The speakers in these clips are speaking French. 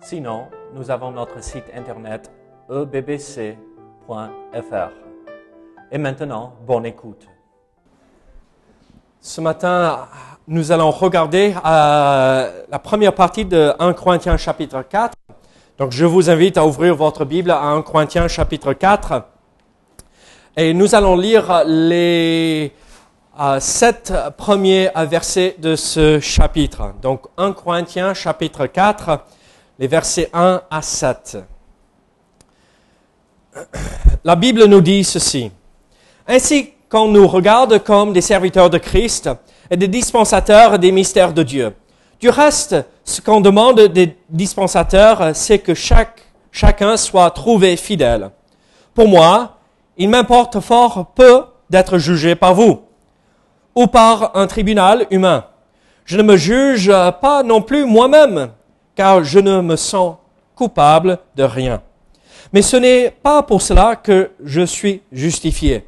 Sinon, nous avons notre site internet ebbc.fr. Et maintenant, bonne écoute. Ce matin, nous allons regarder euh, la première partie de 1 Corinthiens chapitre 4. Donc, je vous invite à ouvrir votre Bible à 1 Corinthiens chapitre 4. Et nous allons lire les euh, sept premiers versets de ce chapitre. Donc, 1 Corinthiens chapitre 4 les versets 1 à 7. La Bible nous dit ceci. Ainsi qu'on nous regarde comme des serviteurs de Christ et des dispensateurs des mystères de Dieu. Du reste, ce qu'on demande des dispensateurs, c'est que chacun soit trouvé fidèle. Pour moi, il m'importe fort peu d'être jugé par vous ou par un tribunal humain. Je ne me juge pas non plus moi-même, car je ne me sens coupable de rien. Mais ce n'est pas pour cela que je suis justifié.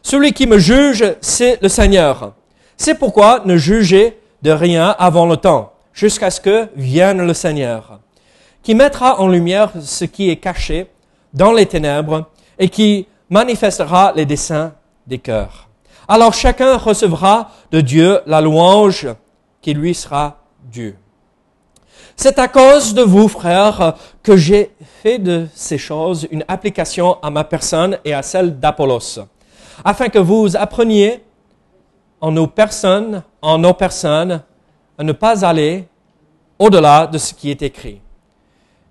Celui qui me juge, c'est le Seigneur. C'est pourquoi ne jugez de rien avant le temps, jusqu'à ce que vienne le Seigneur, qui mettra en lumière ce qui est caché dans les ténèbres et qui manifestera les desseins des cœurs. Alors chacun recevra de Dieu la louange qui lui sera due. C'est à cause de vous, frères, que j'ai fait de ces choses une application à ma personne et à celle d'Apollos, afin que vous appreniez en nos personnes, en nos personnes, à ne pas aller au-delà de ce qui est écrit,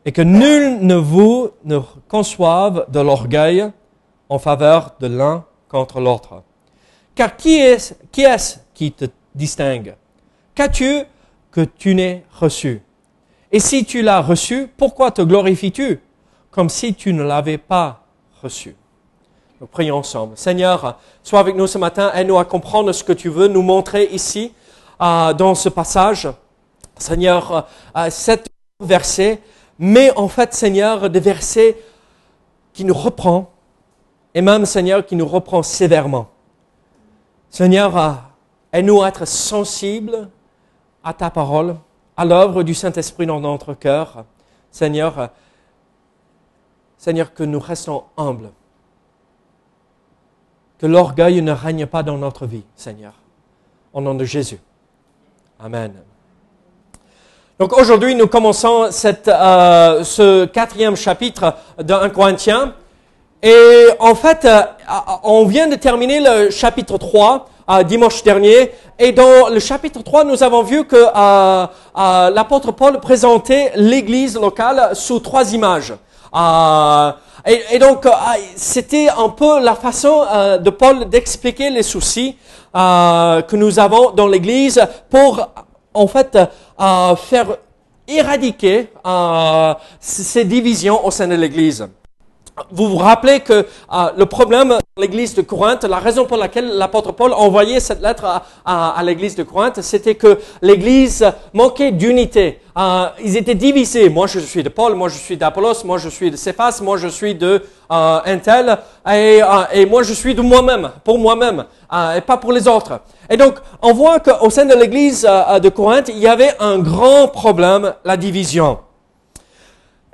et que nul ne vous ne conçoive de l'orgueil en faveur de l'un contre l'autre. Car qui est-ce qui, est qui te distingue? Qu'as-tu que tu n'aies reçu? Et si tu l'as reçu, pourquoi te glorifies-tu comme si tu ne l'avais pas reçu? Nous prions ensemble. Seigneur, sois avec nous ce matin, aide-nous à comprendre ce que tu veux nous montrer ici, euh, dans ce passage. Seigneur, euh, sept versets, mais en fait, Seigneur, des versets qui nous reprend, et même, Seigneur, qui nous reprend sévèrement. Seigneur, euh, aide-nous à être sensibles à ta parole à l'œuvre du Saint-Esprit dans notre cœur. Seigneur, Seigneur, que nous restons humbles. Que l'orgueil ne règne pas dans notre vie, Seigneur. Au nom de Jésus. Amen. Donc aujourd'hui, nous commençons euh, ce quatrième chapitre de 1 Corinthiens. Et en fait, euh, on vient de terminer le chapitre 3 dimanche dernier. Et dans le chapitre 3, nous avons vu que euh, euh, l'apôtre Paul présentait l'église locale sous trois images. Euh, et, et, donc, c'était un peu la façon de Paul d'expliquer les soucis que nous avons dans l'église pour, en fait, faire éradiquer ces divisions au sein de l'église. Vous vous rappelez que euh, le problème de l'église de Corinthe, la raison pour laquelle l'apôtre Paul envoyait cette lettre à, l'église de Corinthe, c'était que l'église manquait d'unité. Euh, ils étaient divisés. Moi, je suis de Paul, moi, je suis d'Apollos, moi, je suis de Cephas, moi, je suis de euh, Intel, et, et, moi, je suis de moi-même, pour moi-même, et pas pour les autres. Et donc, on voit qu'au sein de l'église de Corinthe, il y avait un grand problème, la division.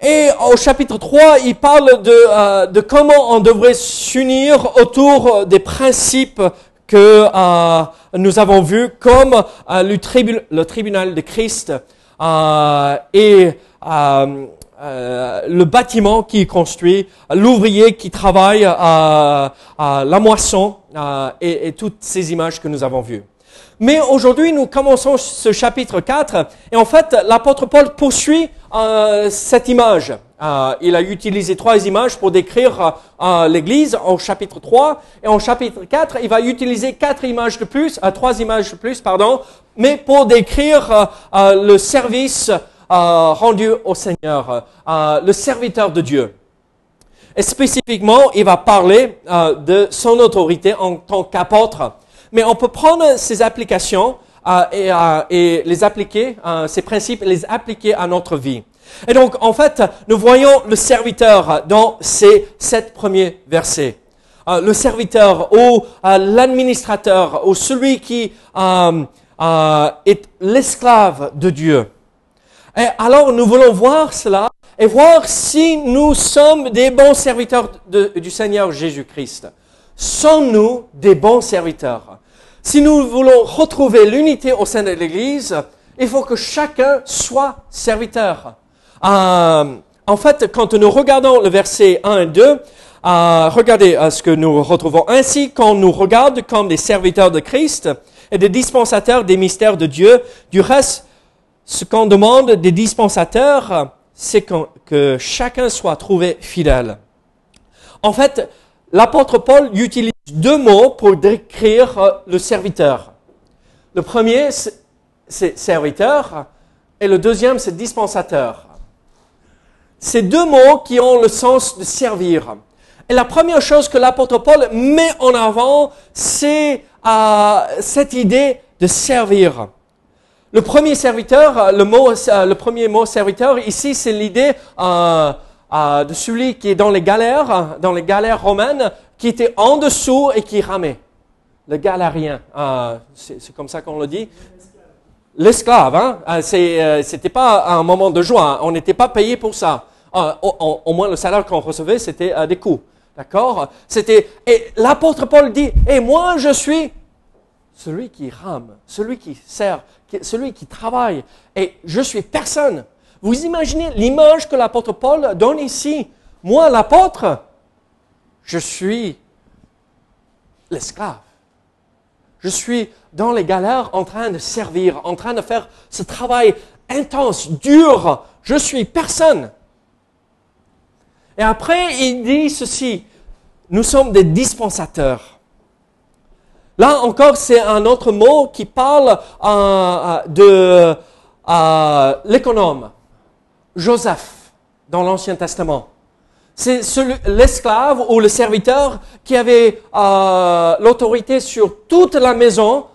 Et au chapitre 3, il parle de, euh, de comment on devrait s'unir autour des principes que euh, nous avons vus, comme euh, le, le, tribunal de Christ euh, et le bâtiment qui est construit, l'ouvrier qui travaille la moisson et, et toutes ces images que nous avons vues. Mais aujourd'hui, nous commençons ce chapitre 4 et en fait, l'apôtre Paul poursuit euh, cette image. Euh, il a utilisé trois images pour décrire euh, l'Église en chapitre 3 et en chapitre 4, il va utiliser quatre images de plus, trois images de plus, pardon, mais pour décrire le service rendu au Seigneur, le serviteur de Dieu. Et spécifiquement, il va parler de son autorité en tant qu'apôtre. Mais on peut prendre ces applications et, et, les appliquer, ces principes, et les appliquer à notre vie. Et donc, en fait, nous voyons le serviteur dans ces sept premiers versets. Euh, le serviteur ou euh, l'administrateur ou celui qui euh, est l'esclave de Dieu. Et alors, nous voulons voir cela et voir si nous sommes des bons serviteurs du Seigneur Jésus-Christ. Sommes-nous des bons serviteurs? Si nous voulons retrouver l'unité au sein de l'Église, il faut que chacun soit serviteur. Euh, en fait, quand nous regardons le verset 1 et 2, euh, regardez euh, ce que nous retrouvons. Ainsi, quand nous regarde comme des serviteurs de Christ et des dispensateurs des mystères de Dieu, du reste, ce qu'on demande des dispensateurs, c'est que chacun soit trouvé fidèle. En fait, l'apôtre Paul utilise deux mots pour décrire le serviteur. Le premier, c'est serviteur, et le deuxième, c'est dispensateur. C'est deux mots qui ont le sens de servir. Et la première chose que l'apôtre Paul met en avant, c'est euh, cette idée de servir. Le premier serviteur, le, mot, euh, premier mot serviteur, ici, c'est l'idée euh, de celui qui est dans les galères, dans les galères romaines, qui était en dessous et qui ramait. Le galérien, c'est comme ça qu'on le dit. L'esclave, hein? c'était pas un moment de joie, on n'était pas payé pour ça. Ah, au, moins le salaire qu'on recevait, c'était euh, des coups. D'accord? C'était et l'apôtre Paul dit "Et moi je suis celui qui rame, celui qui sert, celui qui travaille et je suis personne." Vous imaginez l'image que l'apôtre Paul donne ici Moi l'apôtre, je suis l'esclave. Je suis dans les galères en train de servir, en train de faire ce travail intense, dur. Je suis personne. Et après, il dit ceci, nous sommes des dispensateurs. Là encore, c'est un autre mot qui parle euh, de euh, l'économe, Joseph, dans l'Ancien Testament. C'est l'esclave ou le serviteur qui avait euh, l'autorité sur toute la maison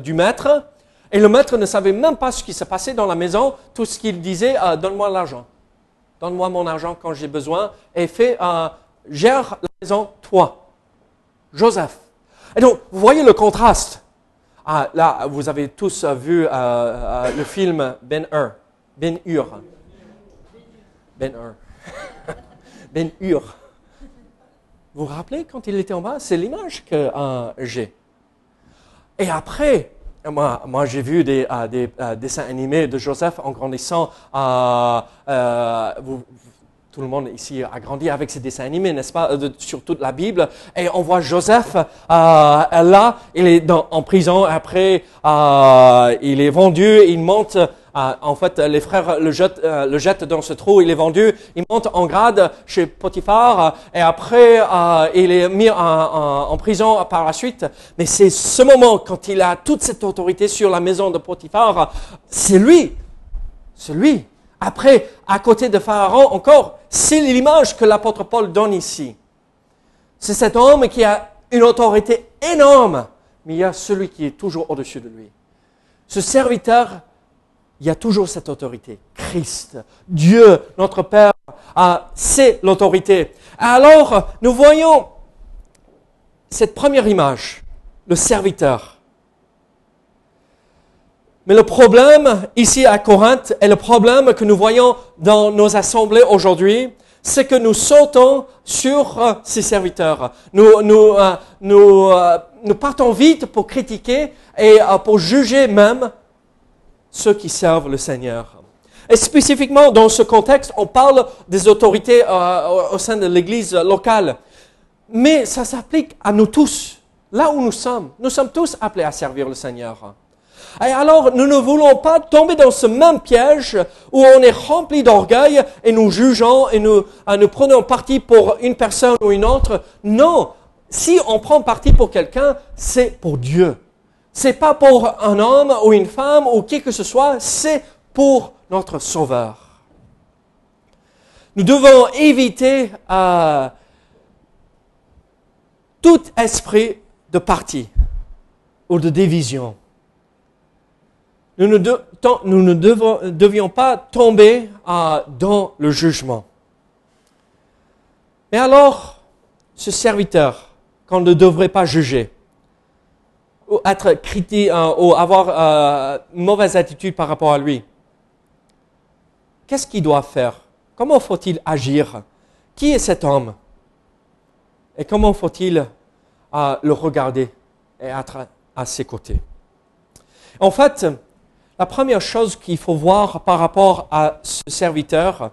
du maître, et le maître ne savait même pas ce qui se passait dans la maison, tout ce qu'il disait, donne-moi l'argent donne-moi mon argent quand j'ai besoin, et fais, euh, gère la maison, toi. Joseph. Et donc, vous voyez le contraste. Ah, là, vous avez tous vu euh, euh, le film Ben Hur. Ben Hur. Ben Hur. Ben Hur. Vous vous rappelez quand il était en bas? C'est l'image que j'ai. Et après, moi, j'ai vu des, euh, euh, dessins animés de Joseph en grandissant. Euh, tout le monde ici a grandi avec ces dessins animés, n'est-ce pas, sur toute la Bible. Et on voit Joseph là, il est en prison. Après, il est vendu, il monte en fait, les frères le jettent, euh, le jettent dans ce trou, il est vendu, il monte en grade chez Potiphar, et après, euh, il est mis en, prison par la suite. Mais c'est ce moment, quand il a toute cette autorité sur la maison de Potiphar, c'est lui, c'est lui. Après, à côté de Pharaon encore, c'est l'image que l'apôtre Paul donne ici. C'est cet homme qui a une autorité énorme, mais il y a celui qui est toujours au-dessus de lui. Ce serviteur il y a toujours cette autorité. Christ, Dieu, notre Père, c'est l'autorité. Alors, nous voyons cette première image, le serviteur. Mais le problème ici à Corinthe et le problème que nous voyons dans nos assemblées aujourd'hui, c'est que nous sautons sur euh, ces serviteurs. Euh, euh, nous partons vite pour critiquer et pour juger même ceux qui servent le Seigneur. Et spécifiquement dans ce contexte, on parle des autorités euh, au sein de l'Église locale. Mais ça s'applique à nous tous, là où nous sommes. Nous sommes tous appelés à servir le Seigneur. Et alors, nous ne voulons pas tomber dans ce même piège où on est rempli d'orgueil et nous jugeons et nous, euh, nous prenons parti pour une personne ou une autre. Non, si on prend parti pour quelqu'un, c'est pour Dieu. C'est pas pour un homme ou une femme ou qui que ce soit, c'est pour notre Sauveur. Nous devons éviter euh, tout esprit de parti ou de division. Nous ne, devions pas tomber euh, dans le jugement. Mais alors, ce serviteur qu'on ne devrait pas juger, ou être critique, euh, ou avoir euh, une mauvaise attitude par rapport à lui, qu'est-ce qu'il doit faire? Comment faut-il agir? Qui est cet homme? Et comment faut-il euh, le regarder et être à ses côtés? En fait, la première chose qu'il faut voir par rapport à ce serviteur,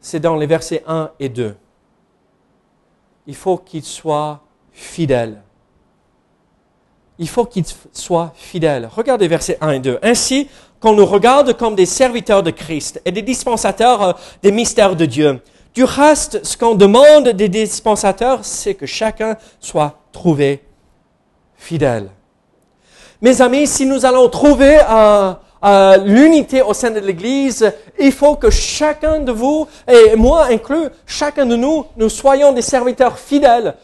c'est dans les versets 1 et 2. Il faut qu'il soit fidèle. Il faut qu'il soit fidèle. Regardez versets 1 et 2. Ainsi, qu'on nous regarde comme des serviteurs de Christ et des dispensateurs euh, des mystères de Dieu. Du reste, ce qu'on demande des dispensateurs, c'est que chacun soit trouvé fidèle. Mes amis, si nous allons trouver euh, euh, l'unité au sein de l'Église, il faut que chacun de vous, et moi inclus, chacun de nous, nous soyons des serviteurs fidèles,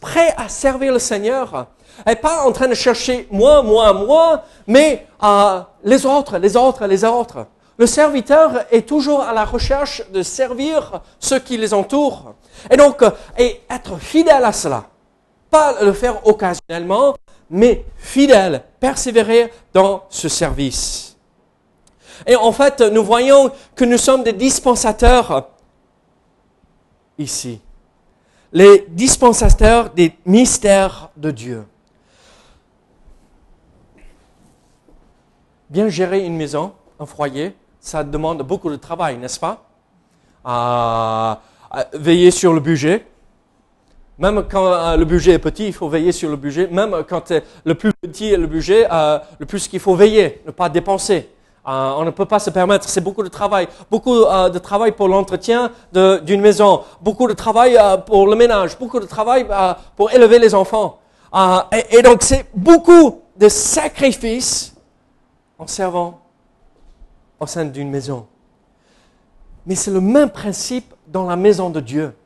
prêts à servir le Seigneur. Et pas en train de chercher moi, moi, moi, mais euh, les autres, les autres, les autres. Le serviteur est toujours à la recherche de servir ceux qui les entourent. Et donc, et être fidèle à cela. Pas le faire occasionnellement, mais fidèle, persévérer dans ce service. Et en fait, nous voyons que nous sommes des dispensateurs ici. Les dispensateurs des mystères de Dieu. Bien gérer une maison, un foyer, ça demande beaucoup de travail, n'est-ce pas? Veiller sur le budget, même quand euh, le budget est petit, il faut veiller sur le budget. Même quand euh, le plus petit est le budget, euh, le plus qu'il faut veiller, ne pas dépenser. on ne peut pas se permettre, c'est beaucoup de travail. Beaucoup de travail pour l'entretien d'une maison. Beaucoup de travail pour le ménage. Beaucoup de travail pour élever les enfants. Et, donc c'est beaucoup de sacrifices en servant au sein d'une maison. Mais c'est le même principe dans la maison de Dieu.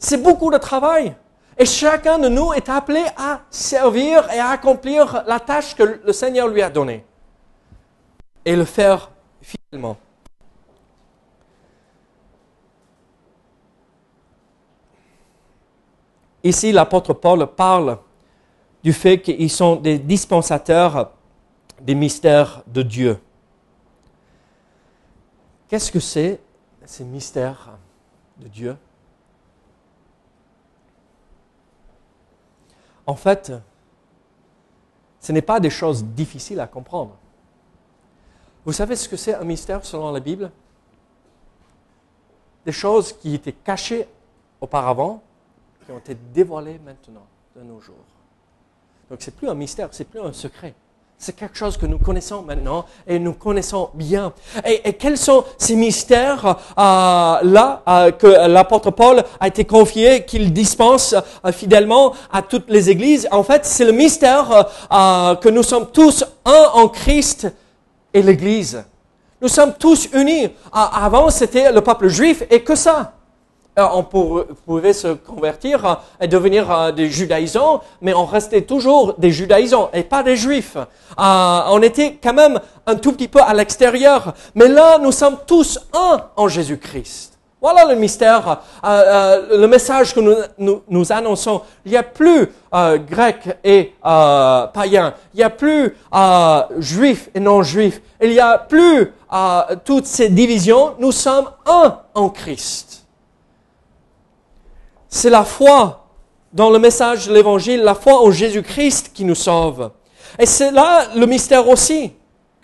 C'est beaucoup de travail. Et chacun de nous est appelé à servir et à accomplir la tâche que le Seigneur lui a donnée. Et le faire fidèlement. Ici, l'apôtre Paul parle du fait qu'ils sont des dispensateurs des mystères de Dieu. Qu'est-ce que c'est ces mystères de Dieu? En fait, ce n'est pas des choses difficiles à comprendre. Vous savez ce que c'est un mystère selon la Bible? Des choses qui étaient cachées auparavant, qui ont été dévoilées maintenant, de nos jours. Donc ce n'est plus un mystère, c'est plus un secret. C'est quelque chose que nous connaissons maintenant et nous connaissons bien. Et, quels sont ces mystères euh, là euh, que l'apôtre Paul a été confié, qu'il dispense euh, fidèlement à toutes les églises? En fait, c'est le mystère que nous sommes tous un en Christ et l'Église. Nous sommes tous unis. avant, c'était le peuple juif et que ça. Euh, on pouvait se convertir euh, et devenir euh, des judaïsants, mais on restait toujours des judaïsants et pas des juifs. on était quand même un tout petit peu à l'extérieur, mais là, nous sommes tous un en Jésus-Christ. Voilà le mystère, le message que nous, nous, annonçons. Il n'y a plus grec et païen, il n'y a plus juif et non-juif, il n'y a plus toutes ces divisions. Nous sommes un en Christ. C'est la foi dans le message de l'Évangile, la foi en Jésus-Christ qui nous sauve. Et c'est là le mystère aussi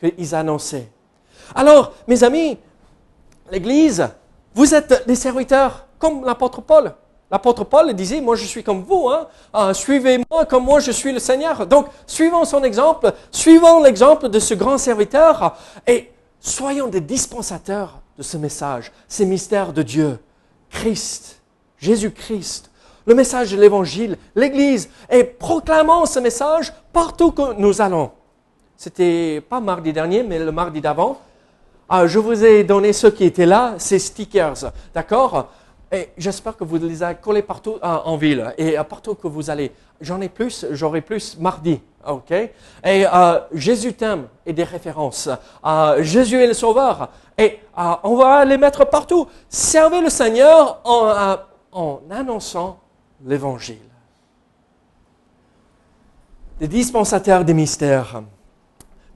qu'ils annonçaient. Alors, mes amis, l'Église, vous êtes des serviteurs comme l'apôtre Paul. L'apôtre Paul disait, moi je suis comme vous, hein. Ah, suivez-moi comme moi je suis le Seigneur. Donc, suivons son exemple, suivons l'exemple de ce grand serviteur et soyons des dispensateurs de ce message, ces mystères de Dieu, Christ. Jésus-Christ, le message de l'Évangile, l'Église, et proclamons ce message partout que nous allons. c'était pas mardi dernier, mais le mardi d'avant, ah, je vous ai donné ceux qui étaient là, ces stickers, d'accord? Et j'espère que vous les avez collés partout ah, en ville et euh, partout que vous allez. J'en ai plus, j'aurai plus mardi, ok? Et euh, Jésus t'aime et des références. Euh, Jésus est le Sauveur et on va les mettre partout. Servez le Seigneur en, en annonçant l'Évangile. Des dispensateurs des mystères.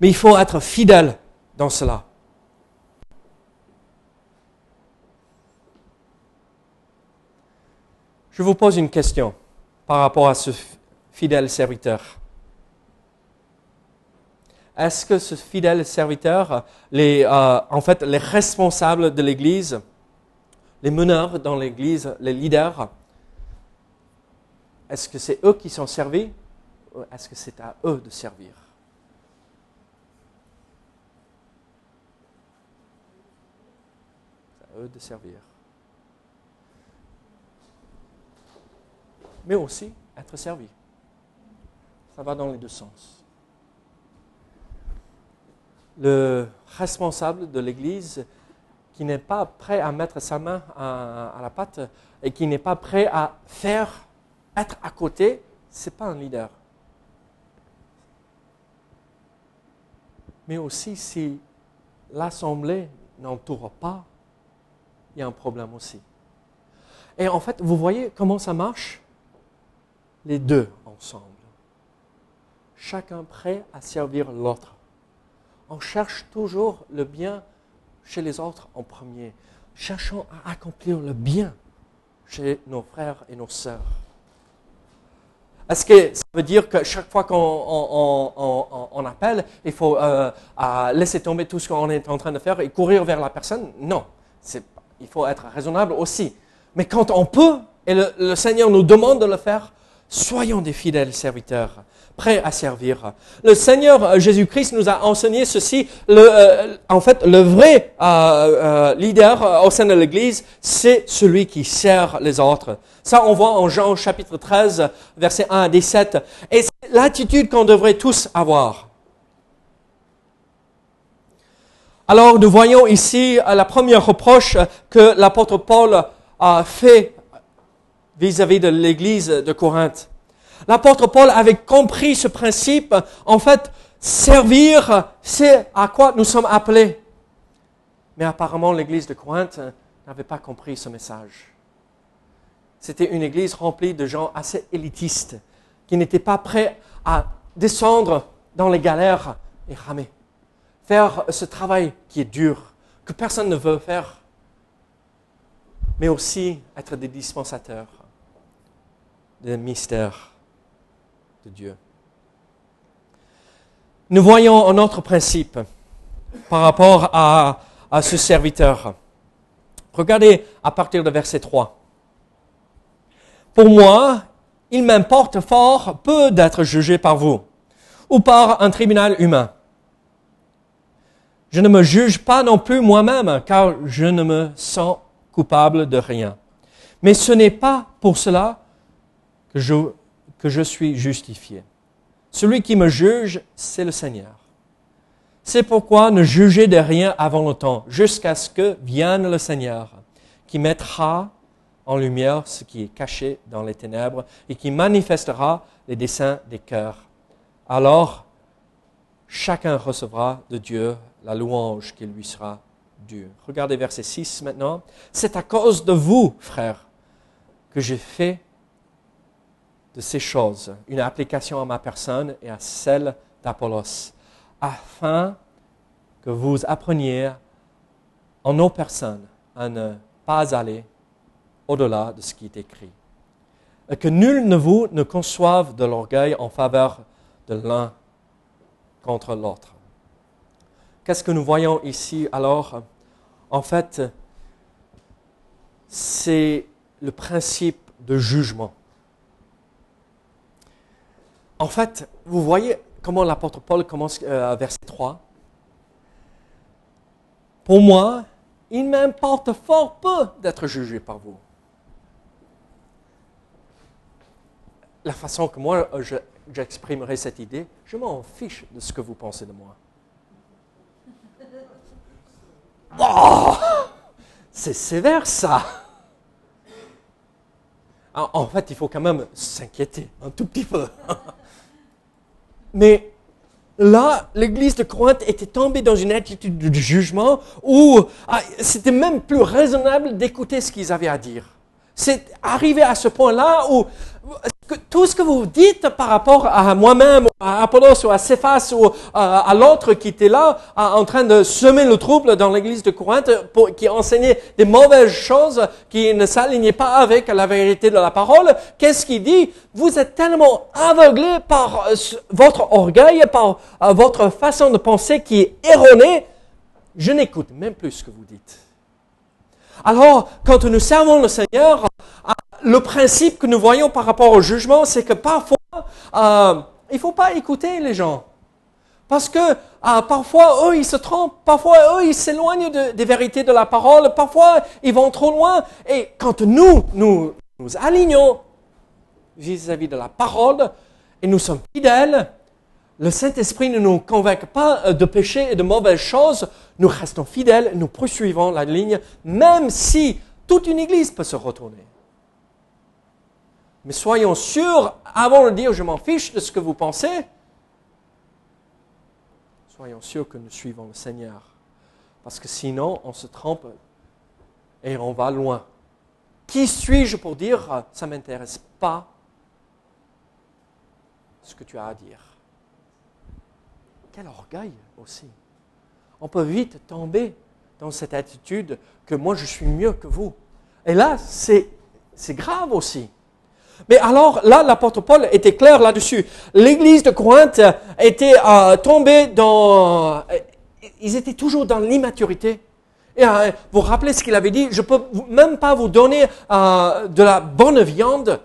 Mais il faut être fidèle dans cela. Je vous pose une question par rapport à ce fidèle serviteur. Est-ce que ce fidèle serviteur, euh, en fait, les responsables de l'Église, les meneurs dans l'Église, les leaders, est-ce que c'est eux qui sont servis ou est-ce que c'est à eux de servir? C'est à eux de servir. mais aussi être servi. Ça va dans les deux sens. Le responsable de l'Église qui n'est pas prêt à mettre sa main à, la pâte et qui n'est pas prêt à faire, être à côté, ce n'est pas un leader. Mais aussi si l'Assemblée n'entoure pas, il y a un problème aussi. Et en fait, vous voyez comment ça marche? Les deux ensemble. Chacun prêt à servir l'autre. On cherche toujours le bien chez les autres en premier. Cherchons à accomplir le bien chez nos frères et nos sœurs. Est-ce que ça veut dire que chaque fois qu'on appelle, il faut euh, laisser tomber tout ce qu'on est en train de faire et courir vers la personne? Non. Il faut être raisonnable aussi. Mais quand on peut, et le Seigneur nous demande de le faire, Soyons des fidèles serviteurs, prêts à servir. Le Seigneur euh, Jésus-Christ nous a enseigné ceci. Euh, en fait, le vrai euh, leader au sein de l'Église, c'est celui qui sert les autres. Ça, on voit en Jean chapitre 13, versets 1 à 17. Et c'est l'attitude qu'on devrait tous avoir. Alors, nous voyons ici la première reproche que l'apôtre Paul a fait vis-à-vis de l'église de Corinthe. L'apôtre Paul avait compris ce principe. En fait, servir, c'est à quoi nous sommes appelés. Mais apparemment, l'église de Corinthe n'avait pas compris ce message. C'était une église remplie de gens assez élitistes, qui n'étaient pas prêts à descendre dans les galères et ramer. Faire ce travail qui est dur, que personne ne veut faire, mais aussi être des dispensateurs le mystère Dieu. Nous voyons un autre principe par rapport à, à ce serviteur. Regardez à partir de verset 3. Pour moi, il m'importe fort peu d'être jugé par vous ou par un tribunal humain. Je ne me juge pas non plus moi-même, car je ne me sens coupable de rien. Mais ce n'est pas pour cela que je, que je suis justifié. Celui qui me juge, c'est le Seigneur. C'est pourquoi ne jugez de rien avant le temps, jusqu'à ce que vienne le Seigneur, qui mettra en lumière ce qui est caché dans les ténèbres et qui manifestera les desseins des cœurs. Alors, chacun recevra de Dieu la louange qui lui sera due. Regardez verset 6 maintenant. C'est à cause de vous, frères, que j'ai fait de ces choses, une application à ma personne et à celle d'Apollos, afin que vous appreniez en nos personnes à ne pas aller au-delà de ce qui est écrit. Et que nul ne vous ne conçoive de l'orgueil en faveur de l'un contre l'autre. Qu'est-ce que nous voyons ici alors? En fait, c'est le principe de jugement. En fait, vous voyez comment l'apôtre Paul commence euh, verset 3. Pour moi, il m'importe fort peu d'être jugé par vous. La façon que moi, j'exprimerai cette idée, je m'en fiche de ce que vous pensez de moi. Oh, c'est sévère ça. En fait, il faut quand même s'inquiéter un tout petit peu. Mais là, l'église de Corinthe était tombée dans une attitude de jugement où ah, c'était même plus raisonnable d'écouter ce qu'ils avaient à dire. C'est arrivé à ce point-là où tout ce que vous dites par rapport à moi-même, à Apollos ou à Cephas ou à, l'autre qui était là en train de semer le trouble dans l'église de Corinthe, qui enseignait des mauvaises choses, qui ne s'alignaient pas avec la vérité de la parole, qu'est-ce qu'il dit? Vous êtes tellement aveuglés par euh, votre orgueil, par euh, votre façon de penser qui est erronée, je n'écoute même plus ce que vous dites. Alors, quand nous servons le Seigneur, le principe que nous voyons par rapport au jugement, c'est que parfois, euh, il ne faut pas écouter les gens. Parce que euh, parfois, eux, ils se trompent, parfois, eux, ils s'éloignent des vérités de la parole, parfois, ils vont trop loin. Et quand nous, nous nous alignons vis-à-vis de la parole et nous sommes fidèles, le Saint-Esprit ne nous convainc pas euh, de péché et de mauvaises choses, nous restons fidèles, nous poursuivons la ligne, même si toute une église peut se retourner. Mais soyons sûrs, avant de dire je m'en fiche de ce que vous pensez, soyons sûrs que nous suivons le Seigneur. Parce que sinon, on se trompe et on va loin. Qui suis-je pour dire ça ne m'intéresse pas ce que tu as à dire? Quel orgueil aussi. On peut vite tomber dans cette attitude que moi je suis mieux que vous. Et là, c'est grave aussi. Mais alors là, l'apôtre Paul était clair là-dessus. L'église de Corinthe était euh, tombée dans... Euh, ils étaient toujours dans l'immaturité. Et euh, vous rappelez ce qu'il avait dit Je ne peux même pas vous donner de la bonne viande.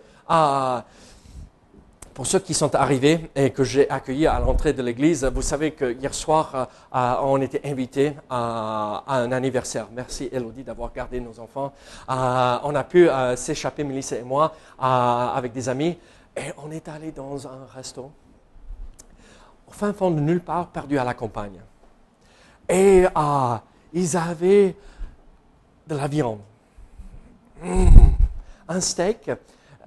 Pour ceux qui sont arrivés et que j'ai accueillis à l'entrée de l'église, vous savez que hier soir, euh, euh, on était invités à, un anniversaire. Merci Elodie d'avoir gardé nos enfants. Euh, on a pu s'échapper, Mélissa et moi, avec des amis, et on est allé dans un resto, au fin fond de nulle part, perdu à la campagne. Et ils avaient de la viande, mmh. un steak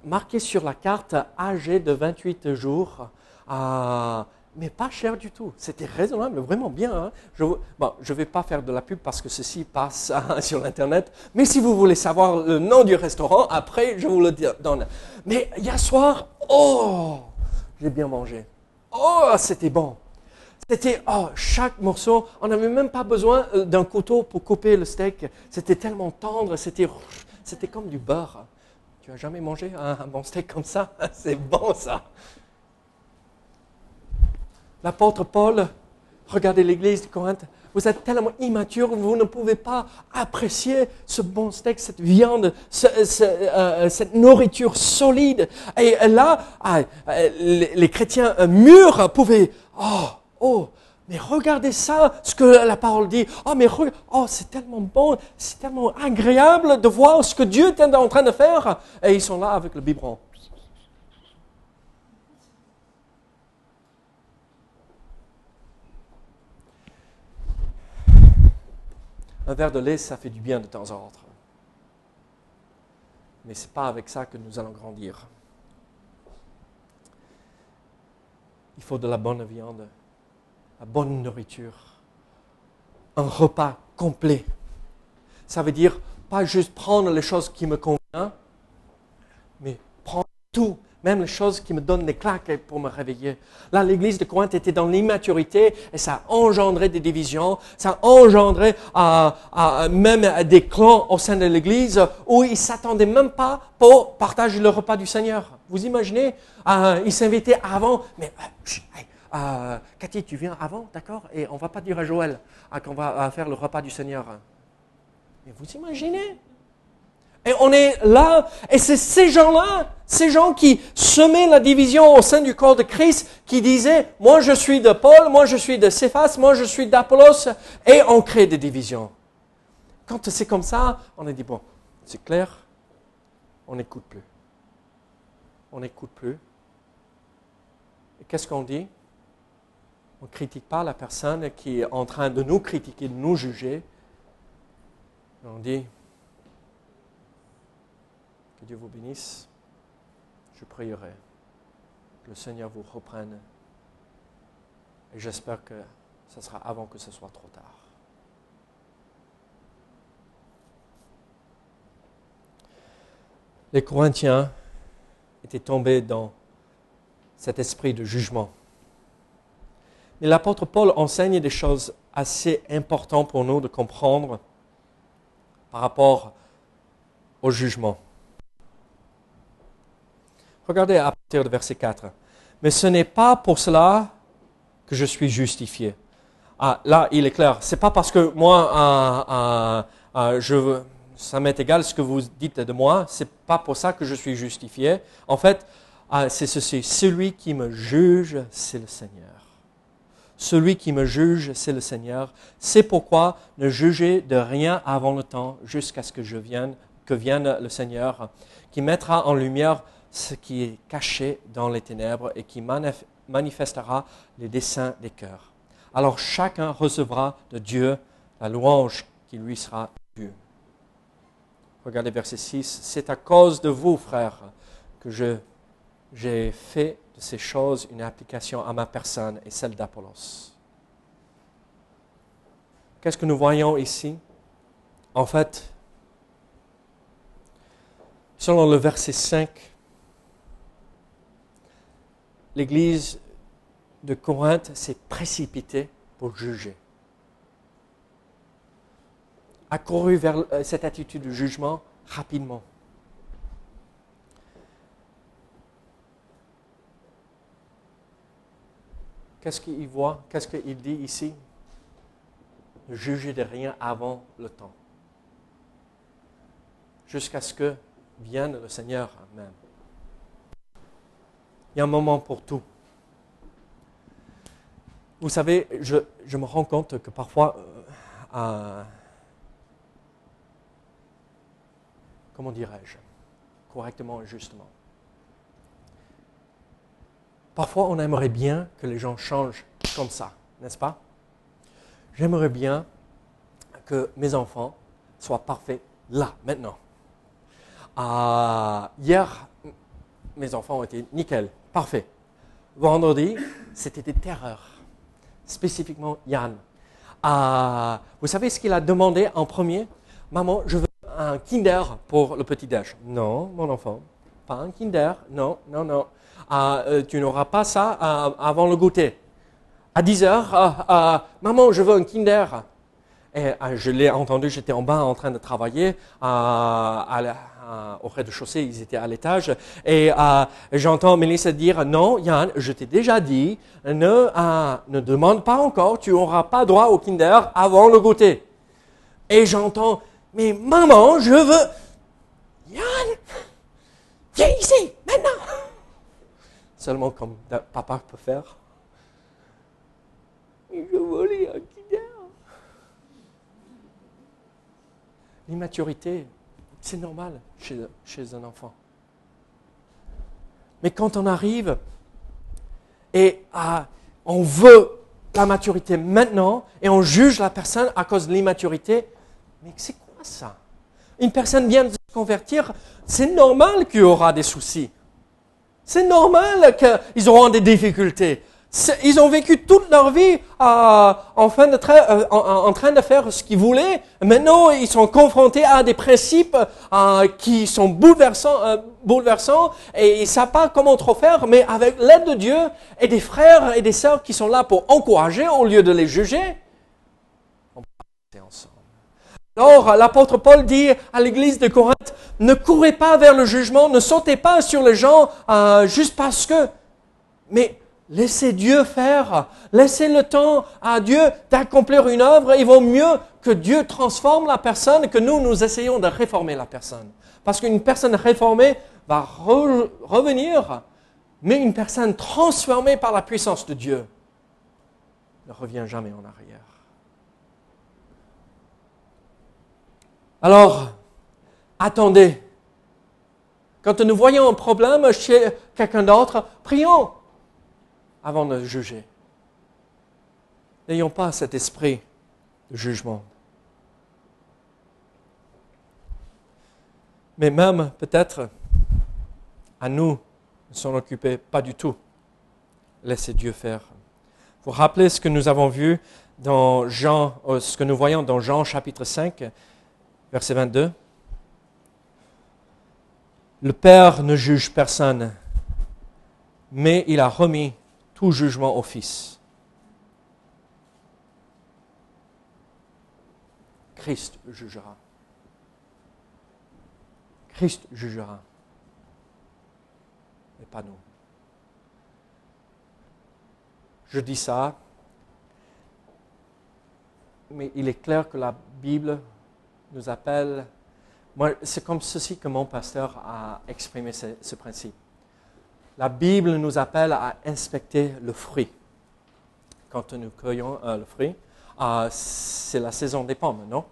marqué sur la carte âgé de 28 jours, euh, mais pas cher du tout. C'était raisonnable, vraiment bien. Hein. Je ne vais pas faire de la pub parce que ceci passe sur l'Internet, mais si vous voulez savoir le nom du restaurant, après, je vous le donne. Mais hier soir, oh, j'ai bien mangé. Oh, c'était bon. C'était, oh, chaque morceau, on n'avait même pas besoin euh, d'un couteau pour couper le steak. C'était tellement tendre, c'était, c'était comme du beurre. Tu as jamais mangé un, bon steak comme ça? C'est bon ça. L'apôtre Paul, regardez l'église de Corinthe, vous êtes tellement immature, vous ne pouvez pas apprécier ce bon steak, cette viande, euh, cette nourriture solide. Et là, ah, euh, les, chrétiens mûrs pouvaient, oh, oh, mais regardez ça, ce que la parole dit. Oh, mais oh, c'est tellement bon, c'est tellement agréable de voir ce que Dieu est en train de faire. Et ils sont là avec le biberon. Un verre de lait, ça fait du bien de temps en temps. Mais ce n'est pas avec ça que nous allons grandir. Il faut de la bonne viande la bonne nourriture, un repas complet. Ça veut dire pas juste prendre les choses qui me conviennent, mais prendre tout, même les choses qui me donnent des claques pour me réveiller. Là, l'église de Corinthe était dans l'immaturité et ça engendrait des divisions, ça engendrait euh, même des clans au sein de l'église où ils s'attendaient même pas pour partager le repas du Seigneur. Vous imaginez, euh, ils s'invitaient avant, mais euh, Cathy, tu viens avant, d'accord? Et on ne va pas dire à Joël ah, qu'on va faire le repas du Seigneur. Mais vous imaginez? Et on est là, et c'est ces gens-là, ces gens qui semaient la division au sein du corps de Christ, qui disaient, moi je suis de Paul, moi je suis de Céphas, moi je suis d'Apollos, et on crée des divisions. Quand c'est comme ça, on a dit, bon, c'est clair, on n'écoute plus. On n'écoute plus Et qu'est-ce qu'on dit? On ne critique pas la personne qui est en train de nous critiquer, de nous juger. On dit, que Dieu vous bénisse. Je prierai que le Seigneur vous reprenne. Et j'espère que ce sera avant que ce soit trop tard. Les Corinthiens étaient tombés dans cet esprit de jugement. Mais l'apôtre Paul enseigne des choses assez importantes pour nous de comprendre par rapport au jugement. Regardez à partir de verset 4. Mais ce n'est pas pour cela que je suis justifié. Ah, là, il est clair. C'est pas parce que moi, ça m'est égal ce que vous dites de moi. C'est pas pour ça que je suis justifié. En fait, c'est ceci. Celui qui me juge, c'est le Seigneur. Celui qui me juge, c'est le Seigneur. C'est pourquoi ne jugez de rien avant le temps, jusqu'à ce que je vienne, vienne le Seigneur, qui mettra en lumière ce qui est caché dans les ténèbres et qui manifestera les desseins des cœurs. Alors chacun recevra de Dieu la louange qui lui sera due. Regardez verset 6. C'est à cause de vous, frères, que j'ai fait de ces choses une application à ma personne et celle d'Apollos. Qu'est-ce que nous voyons ici? En fait, selon le verset 5, l'Église de Corinthe s'est précipitée pour juger. A couru vers euh, cette attitude de jugement rapidement. Qu'est-ce qu'il voit? Qu'est-ce qu'il dit ici? Ne juger de rien avant le temps. Jusqu'à ce que vienne le Seigneur même. Il y a un moment pour tout. Vous savez, je, me rends compte que parfois, euh, comment dirais-je, correctement et justement, parfois on aimerait bien que les gens changent comme ça, n'est-ce pas? J'aimerais bien que mes enfants soient parfaits là, maintenant. Euh, hier, mes enfants ont été nickel, Parfait. Vendredi, c'était des terreurs. Spécifiquement Yann. Ah, vous savez ce qu'il a demandé en premier? Maman, je veux un Kinder pour le petit déj. Non, mon enfant, pas un Kinder. Non, non, non. Ah, euh, tu n'auras pas ça euh, avant le goûter. À 10 heures, euh, maman, je veux un Kinder. Et je l'ai entendu, j'étais en bas en train de travailler au rez-de-chaussée, ils étaient à l'étage. Et j'entends Mélissa dire, non, Yann, je t'ai déjà dit, ne, ne demande pas encore, tu n'auras pas droit au Kinder avant le goûter. Et j'entends, mais maman, je veux... Yann, viens ici, maintenant. Seulement comme papa peut faire. Je veux un Kinder. L'immaturité c'est normal chez, un enfant. Mais quand on arrive et on veut la maturité maintenant et on juge la personne à cause de l'immaturité, mais c'est quoi ça? Une personne vient de se convertir, c'est normal qu'il y aura des soucis. C'est normal qu'ils auront des difficultés. Ils ont vécu toute leur vie euh, en, euh, en, train de faire ce qu'ils voulaient. Maintenant, ils sont confrontés à des principes euh, qui sont bouleversants, bouleversants et ils ne savent pas comment trop faire, mais avec l'aide de Dieu et des frères et des sœurs qui sont là pour encourager au lieu de les juger, on peut ensemble. Alors, l'apôtre Paul dit à l'église de Corinthe, ne courez pas vers le jugement, ne sautez pas sur les gens juste parce que, mais Laissez Dieu faire. Laissez le temps à Dieu d'accomplir une œuvre. Il vaut mieux que Dieu transforme la personne que nous, nous essayons de réformer la personne. Parce qu'une personne réformée va revenir, mais une personne transformée par la puissance de Dieu ne revient jamais en arrière. Alors, attendez. Quand nous voyons un problème chez quelqu'un d'autre, prions avant de juger. N'ayons pas cet esprit de jugement. Mais même peut-être à nous de s'en occuper, pas du tout. Laissez Dieu faire. Vous rappelez ce que nous avons vu dans Jean, euh, ce que nous voyons dans Jean chapitre 5, verset 22. Le Père ne juge personne, mais il a remis tout jugement au Fils. Christ jugera. Christ jugera, et pas nous. Je dis ça, mais il est clair que la Bible nous appelle. Moi, c'est comme ceci que mon pasteur a exprimé ce, principe. La Bible nous appelle à inspecter le fruit. Quand nous cueillons euh, le fruit, euh, c'est la saison des pommes, non?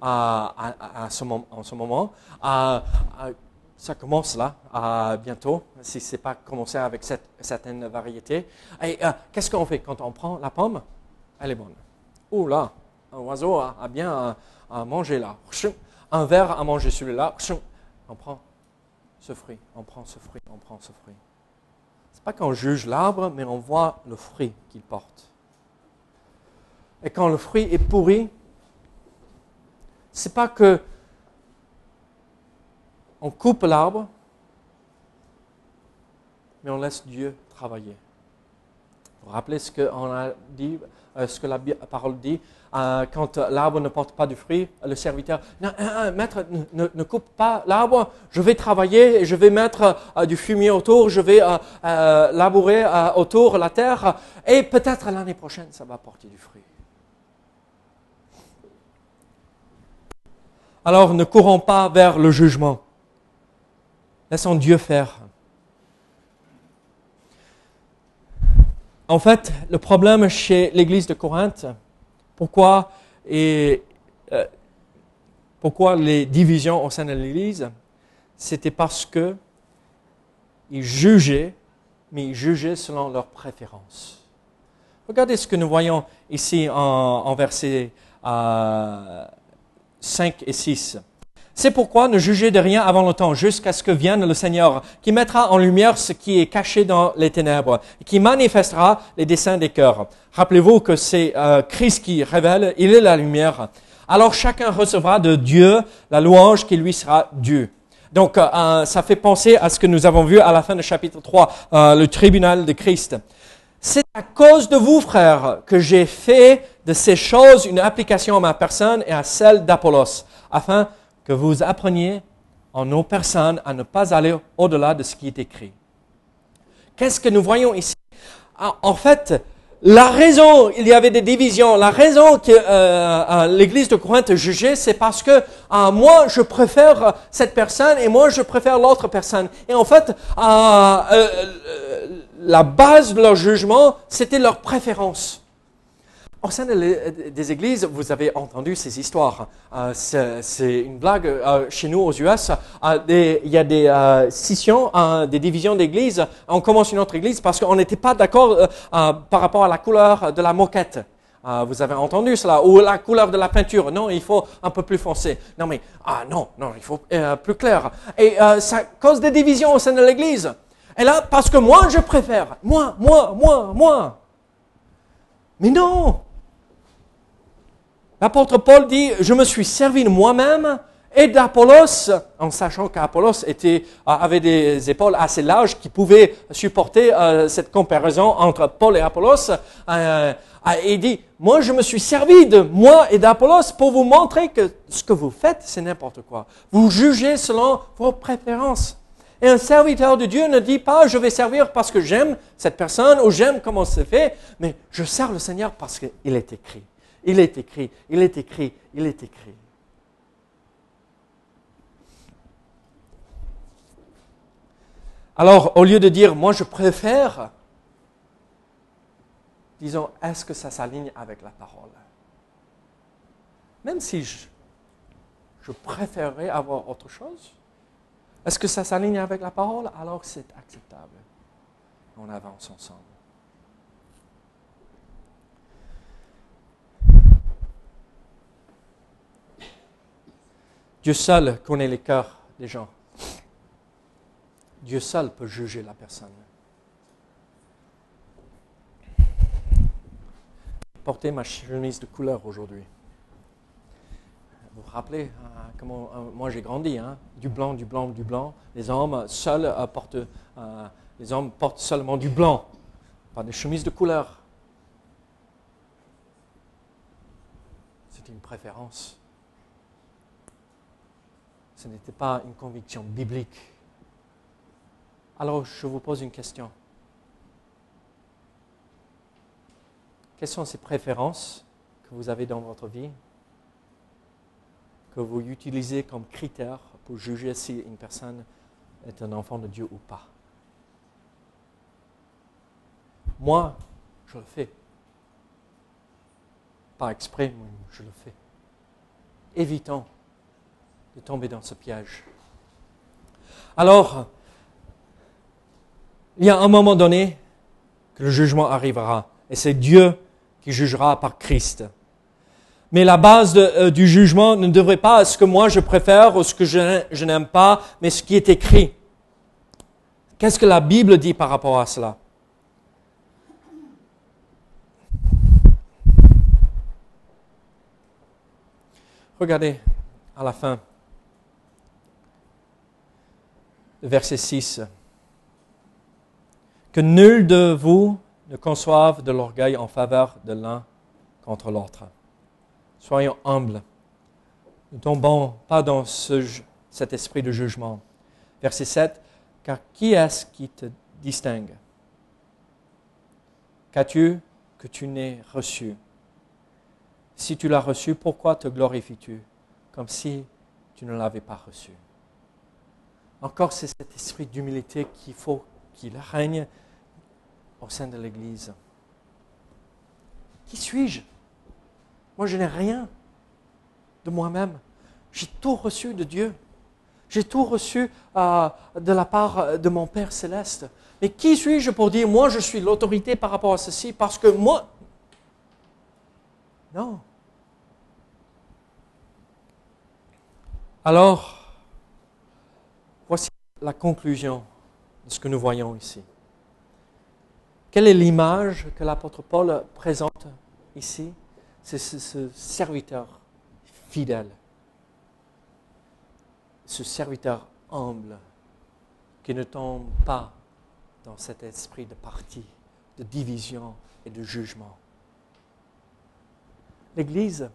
À, ce, en ce moment. ça commence là, bientôt, si ce n'est pas commencé avec cette, certaines variétés. Et euh, qu'est-ce qu'on fait quand on prend la pomme? Elle est bonne. Oh là, un oiseau a, bien à, manger là. Un verre a mangé celui-là. On prend ce fruit, on prend ce fruit, on prend ce fruit. Ce n'est pas qu'on juge l'arbre, mais on voit le fruit qu'il porte. Et quand le fruit est pourri, c'est pas que on coupe l'arbre, mais on laisse Dieu travailler. Vous vous rappelez ce que, a dit, euh, ce que la parole dit? Euh, quand l'arbre ne porte pas de fruit, le serviteur, non, euh, maître, ne, coupe pas l'arbre, je vais travailler, je vais mettre du fumier autour, je vais labourer autour la terre, et peut-être l'année prochaine, ça va porter du fruit. alors ne courons pas vers le jugement. Laissons Dieu faire. En fait, le problème chez l'Église de Corinthe, pourquoi, et, euh, pourquoi les divisions au sein de l'Église, c'était parce que ils jugeaient, mais ils jugeaient selon leurs préférences. Regardez ce que nous voyons ici en, en verset euh, 5 et 6. C'est pourquoi ne jugez de rien avant le temps, jusqu'à ce que vienne le Seigneur, qui mettra en lumière ce qui est caché dans les ténèbres, qui manifestera les desseins des cœurs. Rappelez-vous que c'est euh, Christ qui révèle, il est la lumière. Alors chacun recevra de Dieu la louange qui lui sera due. Donc euh, ça fait penser à ce que nous avons vu à la fin du chapitre 3, euh, le tribunal de Christ. C'est à cause de vous, frères, que j'ai fait de ces choses une application à ma personne et à celle d'Apollos, afin que vous appreniez en nos personnes à ne pas aller au-delà de ce qui est écrit. Qu'est-ce que nous voyons ici? Ah, En fait, la raison, il y avait des divisions, la raison que euh, euh, l'église de Corinthe jugeait, c'est parce que euh, moi, je préfère cette personne et moi, je préfère l'autre personne. Et en fait, la base de leur jugement, c'était leur préférence. Au sein des églises, vous avez entendu ces histoires. Euh, c'est une blague euh, chez nous aux US. Euh, il y a des scissions, des divisions d'églises. On commence une autre église parce qu'on n'était pas d'accord par rapport à la couleur de la moquette. vous avez entendu cela? Ou la couleur de la peinture? Non, il faut un peu plus foncé. Non, mais ah non, non, il faut plus clair. Et ça cause des divisions au sein de l'église. Et là, parce que moi, je préfère. Moi, moi, moi, moi. Mais non, L'apôtre Paul dit, je me suis servi de moi-même et d'Apollos, en sachant qu'Apollos euh, avait des épaules assez larges qui pouvaient supporter euh, cette comparaison entre Paul et Apollos. Euh, il dit, moi je me suis servi de moi et d'Apollos pour vous montrer que ce que vous faites, c'est n'importe quoi. Vous jugez selon vos préférences. Et un serviteur de Dieu ne dit pas, je vais servir parce que j'aime cette personne ou j'aime comment c'est fait, mais je sers le Seigneur parce qu'il est écrit. Il est écrit, il est écrit, il est écrit. Alors, au lieu de dire, moi je préfère, disons, est-ce que ça s'aligne avec la parole? Même si je, je préférerais avoir autre chose, est-ce que ça s'aligne avec la parole? Alors c'est acceptable. on avance ensemble. Dieu seul connaît les cœurs des gens. Dieu seul peut juger la personne. Porter ma chemise de couleur aujourd'hui. Vous vous rappelez euh, comment euh, moi j'ai grandi, hein? du blanc, du blanc, du blanc. Les hommes seuls euh, portent, les hommes portent seulement du blanc, pas de chemise de couleur. C'était une préférence. Ce n'était pas une conviction biblique. Alors je vous pose une question. Quelles sont ces préférences que vous avez dans votre vie que vous utilisez comme critère pour juger si une personne est un enfant de Dieu ou pas? Moi, je le fais. Pas exprès, mais je le fais. Évitons de tomber dans ce piège. Alors, il y a un moment donné que le jugement arrivera. Et c'est Dieu qui jugera par Christ. Mais la base euh, du jugement ne devrait pas être ce que moi je préfère ou ce que je, je n'aime pas, mais ce qui est écrit. Qu'est-ce que la Bible dit par rapport à cela? Regardez à la fin, verset 6. Que nul de vous ne conçoive de l'orgueil en faveur de l'un contre l'autre. Soyons humbles. Ne tombons pas dans cet esprit de jugement. Verset 7. Car qui est-ce qui te distingue? Qu'as-tu que tu n'aies reçu? Si tu l'as reçu, pourquoi te glorifies-tu? Comme si tu ne l'avais pas reçu Encore, c'est cet esprit d'humilité qu'il faut qu'il règne au sein de l'Église. Qui suis-je? Moi, je n'ai rien de moi-même. J'ai tout reçu de Dieu. J'ai tout reçu euh, de la part de mon Père céleste. Mais qui suis-je pour dire, moi, je suis l'autorité par rapport à ceci Parce que moi... Non. Alors, la conclusion de ce que nous voyons ici. Quelle est l'image que l'apôtre Paul présente ici? C'est ce, serviteur fidèle, ce serviteur humble qui ne tombe pas dans cet esprit de parti, de division et de jugement. L'Église,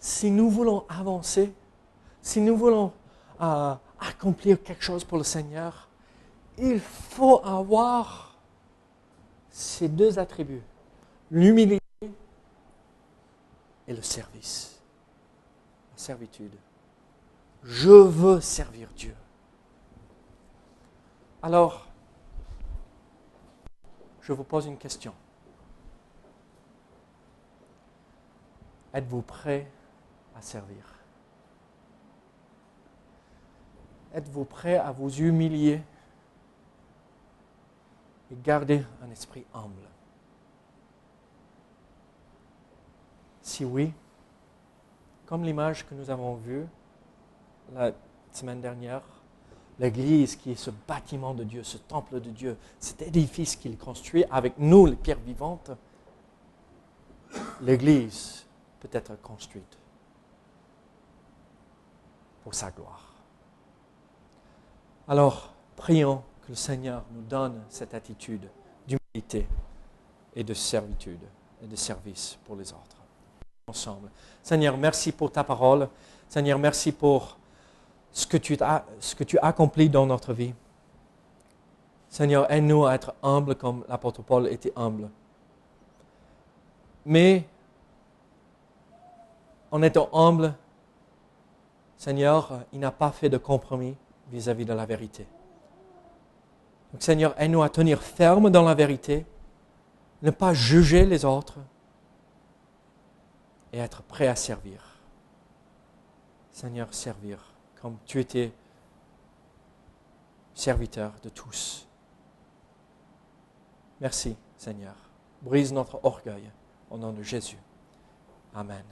si nous voulons avancer, si nous voulons euh, accomplir quelque chose pour le Seigneur, il faut avoir ces deux attributs, l'humilité et le service, la servitude. Je veux servir Dieu. Alors, je vous pose une question. Êtes-vous prêt à servir? Êtes-vous prêt à vous humilier et garder un esprit humble? Si oui, comme l'image que nous avons vue la semaine dernière, l'Église qui est ce bâtiment de Dieu, ce temple de Dieu, cet édifice qu'il construit avec nous, les pierres vivantes, l'Église peut être construite pour sa gloire. Alors, prions que le Seigneur nous donne cette attitude d'humilité et de servitude et de service pour les autres ensemble. Seigneur, merci pour ta parole. Seigneur, merci pour ce que tu ce que tu as accompli dans notre vie. Seigneur, aide-nous à être humbles comme l'apôtre Paul était humble. Mais en étant humble, Seigneur, il n'a pas fait de compromis vis-à-vis -vis de la vérité. Donc Seigneur, aide-nous à tenir ferme dans la vérité, ne pas juger les autres, et être prêt à servir. Seigneur, servir comme tu étais serviteur de tous. Merci, Seigneur. Brise notre orgueil au nom de Jésus. Amen.